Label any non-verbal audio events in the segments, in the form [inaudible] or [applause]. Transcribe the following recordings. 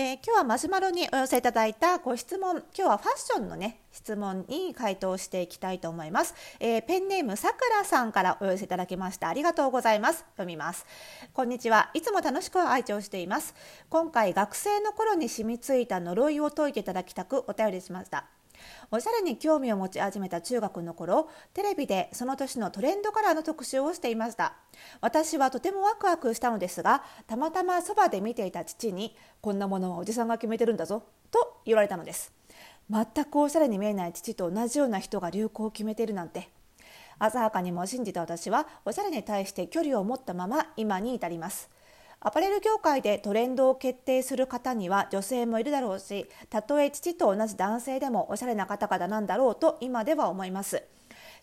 えー、今日はマシュマロにお寄せいただいたご質問。今日はファッションのね質問に回答していきたいと思います、えー、ペンネームさくらさんからお寄せいただきました。ありがとうございます。読みます。こんにちは。いつも楽しく愛聴しています。今回学生の頃に染みついた呪いを解いていただきたくお便りしました。おしゃれに興味を持ち始めた中学の頃テレビでその年のトレンドカラーの特集をしていました。私はとてもワクワクしたのですがたまたまそばで見ていた父にこんなものはおじさんが決めてるんだぞと言われたのです。全くおしゃれに見えない父と同じような人が流行を決めているなんて。浅はかにも信じた私はおしゃれに対して距離を持ったまま今に至ります。アパレル業界でトレンドを決定する方には女性もいるだろうしたとえ父と同じ男性でもおしゃれな方々なんだろうと今では思います。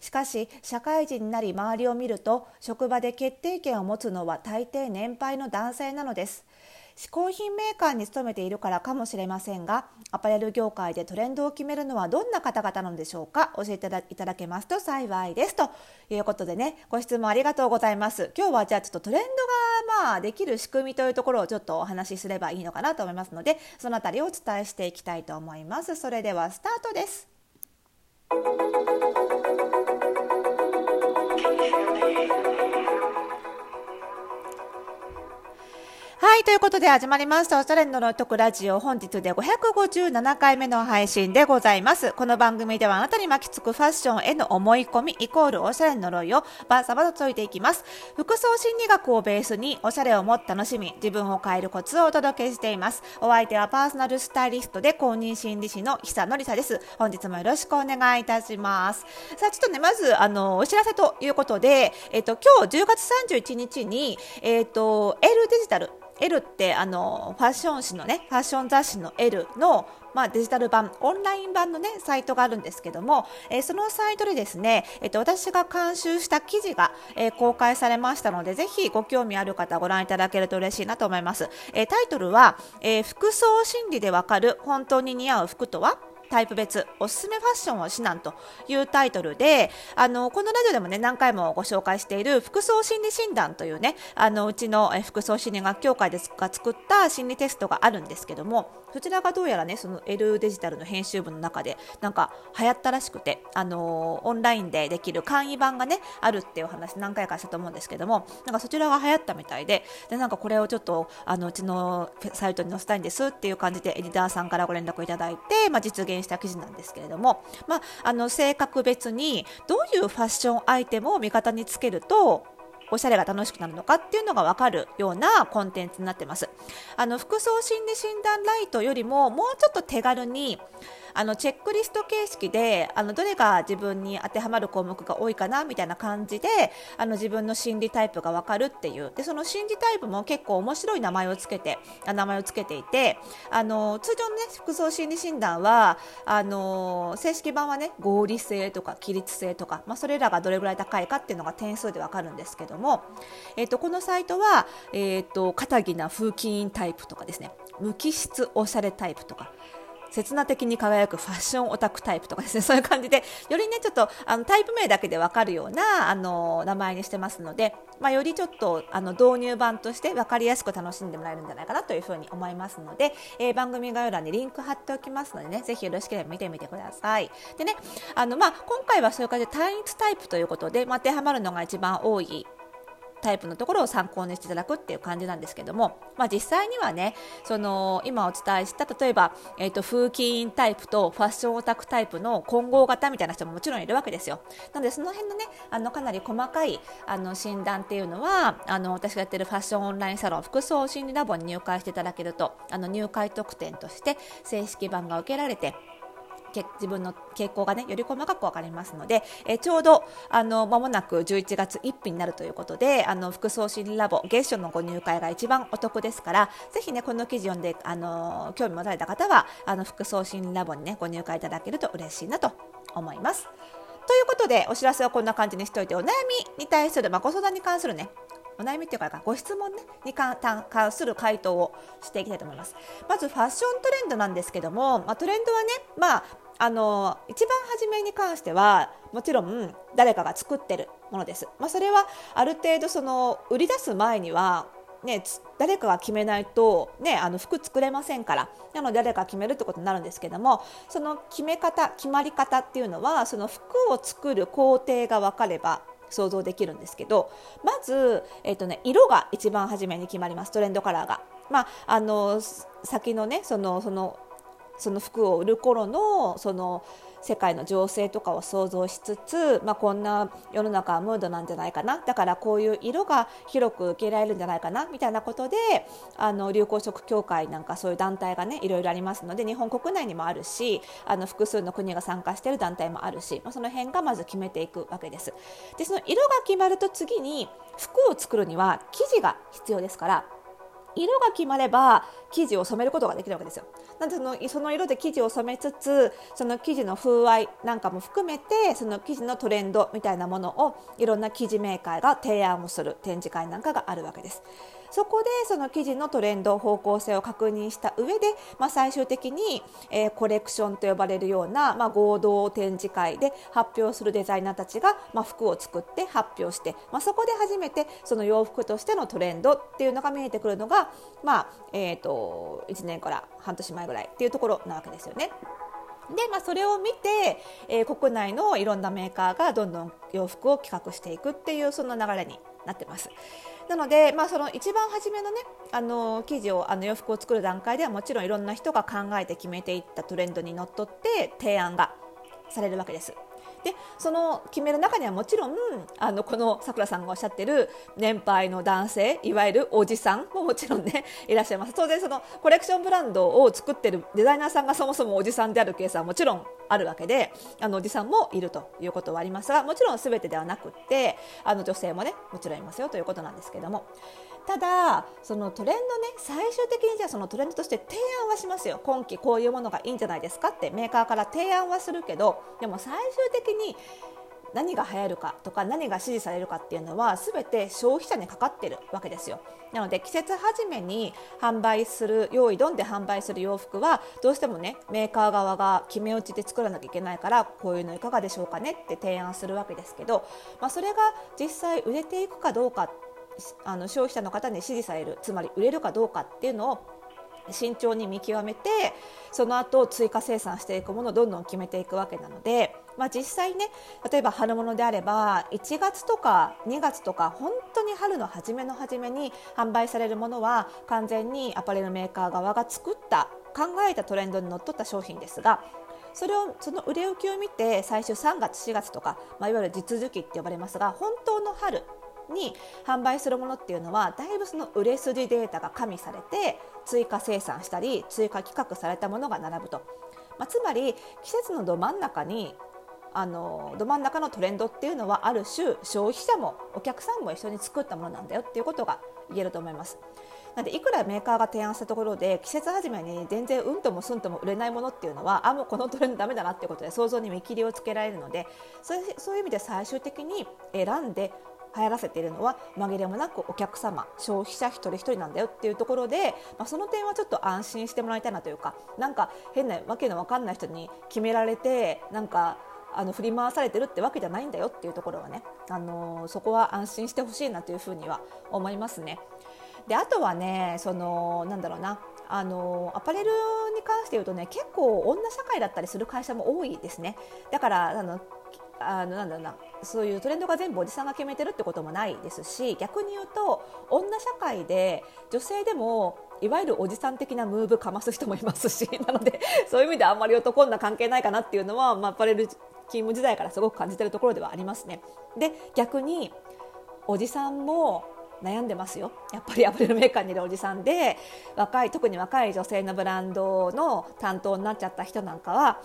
しかし社会人になり周りを見ると職場で決定権を持つのは大抵年配の男性なのです。嗜好品メーカーに勤めているからかもしれませんがアパレル業界でトレンドを決めるのはどんな方々なのでしょうか？教えていただけますと幸いです。ということでねご質問ありがとうございます。今日はじゃあちょっとトレンドがまあできる仕組みというところをちょっとお話しすればいいのかなと思いますのでそのあたりをお伝えしていきたいと思います。それではスタートです。はい、ということで始まりました、おしゃれの呪いとくラジオ。本日で557回目の配信でございます。この番組ではあなたに巻きつくファッションへの思い込み、イコールおしゃれの呪いをバーサバと解いていきます。服装心理学をベースに、おしゃれをもっと楽しみ、自分を変えるコツをお届けしています。お相手はパーソナルスタイリストで公認心理師の久野里沙です。本日もよろしくお願いいたします。さあ、ちょっとね、まず、あの、お知らせということで、えっと、今日10月31日に、えっと、L デジタル、L ってあのファッション誌のねファッション雑誌の L のまあ、デジタル版オンライン版のねサイトがあるんですけども、えー、そのサイトでですね、え、ー、と私が監修した記事が、えー、公開されましたのでぜひご興味ある方ご覧いただけると嬉しいなと思います、えタイトルは、え服装心理でわかる本当に似合う服とは？タイプ別おすすめファッションを指南というタイトルであのこのラジオでもね何回もご紹介している服装心理診断というねあのうちの服装心理学協会でが作った心理テストがあるんですけどもそちらがどうやらねその L デジタルの編集部の中でなんか流行ったらしくてあのオンラインでできる簡易版がねあるっていうお話何回かしたと思うんですけどもなんかそちらが流行ったみたいででなんかこれをちょっとあのうちのサイトに載せたいんですっていう感じでエディターさんからご連絡いただいて、まあ、実現した記事なんですけれども、まあ、あの性格別にどういうファッションアイテムを味方につけるとおしゃれが楽しくなるのかっていうのが分かるようなコンテンツになってます。あの服装心理診断ライトよりももうちょっと手軽にあのチェックリスト形式であのどれが自分に当てはまる項目が多いかなみたいな感じであの自分の心理タイプが分かるっていう。でその心理タイプも結構面白い名前をつけて名前をつけていてあの通常の、ね、服装心理診断はあの正式版はね合理性とか規律性とか、まあ、それらがどれぐらい高いかっていうのが点数で分かるんですけども、えーと、このサイトは、えーと、と肩着な風紀委員タイプとかですね。無機質おしゃれタイプとか。刹那的に輝くファッションオタクタイプとかですね、[laughs] そういう感じで、よりね、ちょっとあのタイプ名だけでわかるようなあの名前にしてますので、まあ、よりちょっとあの導入版として分かりやすく楽しんでもらえるんじゃないかなというふうに思いますので、えー、番組概要欄にリンク貼っておきますのでね、ぜひよろしければ見てみてください。でね、あのまあ、今回はそういう感じで単一タイプということで、まあ、当てはまるのが一番多いタイプのところを参考にしていただくっていう感じなんですけども、まあ、実際にはねその今お伝えした例えば、えーと、風紀委員タイプとファッションオタクタイプの混合型みたいな人ももちろんいるわけですよ。なのでその辺のねあのかなり細かいあの診断っていうのはあの私がやってるファッションオンラインサロン服装心理ラボに入会していただけるとあの入会特典として正式版が受けられて自分の傾向がねより細かく分かりますので、えちょうどあの間もなく11月1日になるということであの服装心ラボ月初のご入会が一番お得ですからぜひねこの記事読んであの興味持たれた方はあの服装心ラボにねご入会いただけると嬉しいなと思います。ということでお知らせはこんな感じにしておいてお悩みに対する、まあ、ご相談に関するねお悩みっていうかご質問、ね、に関する回答をしていきたいと思います。まずファッショントレンドなんですけども、まあ、トレンドはね、まあ、あの一番初めに関してはもちろん誰かが作っているものです、まあ、それはある程度その売り出す前にはね、誰かが決めないと、ね、あの服作れませんからなので誰かが決めるってことになるんですけどもその決め方決まり方っていうのはその服を作る工程が分かれば想像できるんですけどまず、えーとね、色が一番初めに決まりますトレンドカラーが。まあ、あの先のねそのそのその服を売る頃のその世界の情勢とかを想像しつつ、まあ、こんな世の中はムードなんじゃないかなだからこういう色が広く受けられるんじゃないかなみたいなことであの流行色協会なんかそういう団体がねいろいろありますので日本国内にもあるしあの複数の国が参加している団体もあるし、まあ、その辺がまず決めていくわけです。でその色が決まると次に服を作るには生地が必要ですから色が決まれば生地を染めることができるわけですよ。なんでそのその色で生地を染めつつその生地の風合いなんかも含めてその生地のトレンドみたいなものをいろんな生地メーカーが提案をする展示会なんかがあるわけです。そこでその生地のトレンド方向性を確認した上で、まあ、最終的に、えー、コレクションと呼ばれるような、まあ、合同展示会で発表するデザイナーたちが、まあ、服を作って発表して、まあ、そこで初めてその洋服としてのトレンドっていうのが見えてくるのが、まあえーと、と1年から半年前ぐらいっていうところなわけですよね。で、まあ、それを見て、えー、国内のいろんなメーカーがどんどん洋服を企画していくっていうその流れになってます。なので、まあ、その一番初めのねあの生地をあの洋服を作る段階ではもちろんいろんな人が考えて決めていったトレンドにのっとって提案がされるわけです。でその決める中にはもちろんあのこのさくらさんがおっしゃってる年配の男性いわゆるおじさんももちろんね [laughs] いらっしゃいます当然そのコレクションブランドを作ってるデザイナーさんがそもそもおじさんであるケースはもちろんあるわけであのおじさんもいるということはあります。がもちろん全てではなくってあの女性もねもちろんいますよということなんですけども。ただそのトレンドね最終的にじゃあそのトレンドとして提案はしますよ。今季こういうものがいいんじゃないですかってメーカーから提案はするけどでも最終的に何が流行るかとか何が支持されるかっていうのは全て消費者にかかってるわけですよ。なので季節初めに販売する用意どんで販売する洋服はどうしてもねメーカー側が決め打ちで作らなきゃいけないからこういうのいかがでしょうかねって提案するわけですけど、まあ、それが実際売れていくかどうかあの消費者の方に支持されるつまり売れるかどうかっていうのを慎重に見極めてその後追加生産していくものをどんどん決めていくわけなので、まあ、実際ね例えば春物であれば1月とか2月とか本当に春の初めの初めに販売されるものは完全にアパレルメーカー側が作った考えたトレンドにのっとった商品ですがそれをその売れ行きを見て最初3月4月とか、まあ、いわゆる実需期って呼ばれますが本当の春に販売するものっていうのはだいぶその売れ筋データが加味されて追加生産したり追加企画されたものが並ぶと、まあ、つまり季節のど真ん中にあのど真ん中のトレンドっていうのはある種消費者もお客さんも一緒に作ったものなんだよっていうことが言えると思います。なんでいくらメーカーが提案したところで季節始めに全然うんともすんとも売れないものっていうのはあもうこのトレンドダメだなっていうことで想像に見切りをつけられるのでそういう意味で最終的に選んで流行らせているのは紛れもなくお客様消費者一人一人なんだよっていうところで、まあ、その点はちょっと安心してもらいたいなというかなんか変なわけのわかんない人に決められてなんかあの振り回されてるってわけじゃないんだよっていうところはね、あのー、そこは安心してほしいなというふうには思いますね。であとはねそのなんだろうなあのアパレルに関して言うとね結構女社会だったりする会社も多いですねだからあのあのなんだろうなそういうトレンドが全部おじさんが決めてるってこともないですし逆に言うと女社会で女性でもいわゆるおじさん的なムーブかます人もいますしなのでそういう意味であんまり男女関係ないかなっていうのは、まあ、アパレル勤務時代からすごく感じてるところではありますね。で逆におじさんも悩んでますよやっぱり [laughs] アパレルメーカーにいるおじさんで若い特に若い女性のブランドの担当になっちゃった人なんかは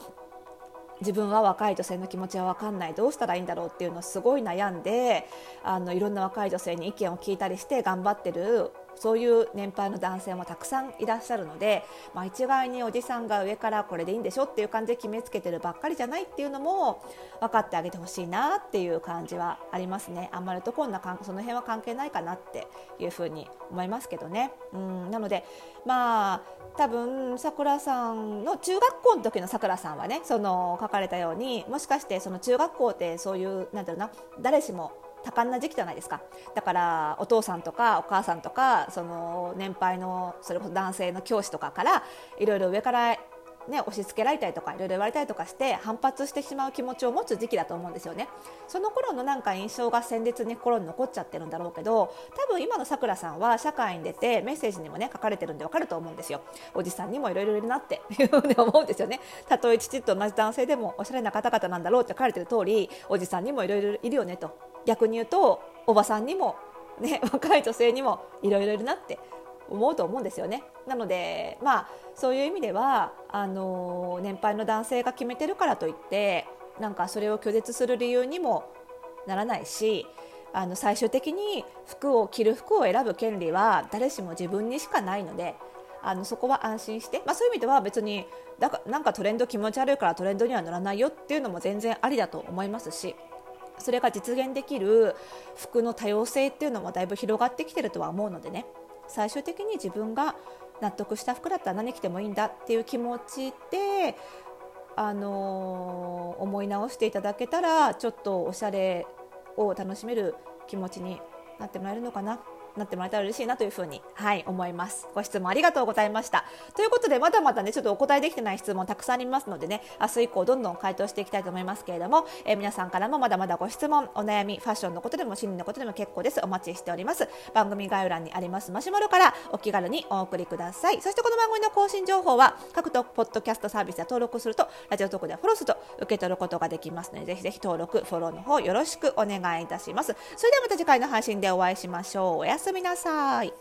自分は若い女性の気持ちは分かんないどうしたらいいんだろうっていうのをすごい悩んであのいろんな若い女性に意見を聞いたりして頑張ってるそういう年配の男性もたくさんいらっしゃるので、まあ、一概におじさんが上からこれでいいんでしょっていう感じで決めつけてるばっかりじゃないっていうのも分かってあげてほしいなっていう感じはありますねあんまりとこんなその辺は関係ないかなっていうふうに思いますけどね。うんなのでまあ多分さくらさんの中学校の時のさくらさんはねその書かれたようにもしかしてその中学校ってそういうなんだろうな誰しも多感な時期じゃないですか。だからお父さんとかお母さんとかその年配のそれこそ男性の教師とかからいろいろ上からね、押し付けられたりとかいろいろ言われたりとかして反発してしまう気持ちを持つ時期だと思うんですよね。その頃のなんか印象が鮮烈に心に残っちゃってるんだろうけど多分今のさくらさんは社会に出てメッセージにもね書かれてるんでわかると思うんですよ。おじさんにもいろいろいるなっていうふうに思うんですよね。たとえ父と同じ男性でもおしゃれな方々なんだろうって書かれてる通りおじさんにもいろいろいるよねと。逆に言うとおばさんにもね [laughs] 若い女性にもいろいろいるなって思うと思うんですよね。なので、まあ、そういう意味ではあの年配の男性が決めてるからといってなんかそれを拒絶する理由にもならないしあの最終的に服を着る服を選ぶ権利は誰しも自分にしかないのであのそこは安心して、まあ、そういう意味では別にだかなんかトレンド気持ち悪いからトレンドには乗らないよっていうのも全然ありだと思いますしそれが実現できる服の多様性っていうのもだいぶ広がってきてるとは思うのでね。最終的に自分が納得した服だったら何着てもいいんだっていう気持ちで、あのー、思い直していただけたらちょっとおしゃれを楽しめる気持ちになってもらえるのかな。なってもらえたら嬉しいなというふうに、はい、思います。ご質問ありがとうございました。ということで、まだまだね、ちょっとお答えできてない質問たくさんありますのでね、明日以降どんどん回答していきたいと思いますけれども、えー、皆さんからもまだまだご質問、お悩み、ファッションのことでも心理のことでも結構です。お待ちしております。番組概要欄にありますマシュマロからお気軽にお送りください。そしてこの番組の更新情報は、各ポッドキャストサービスで登録すると、ラジオトークでフォローすると受け取ることができますので、ぜひぜひ登録、フォローの方よろしくお願いいたします。それではまた次回の配信でお会いしましょう。おやすみみなさい。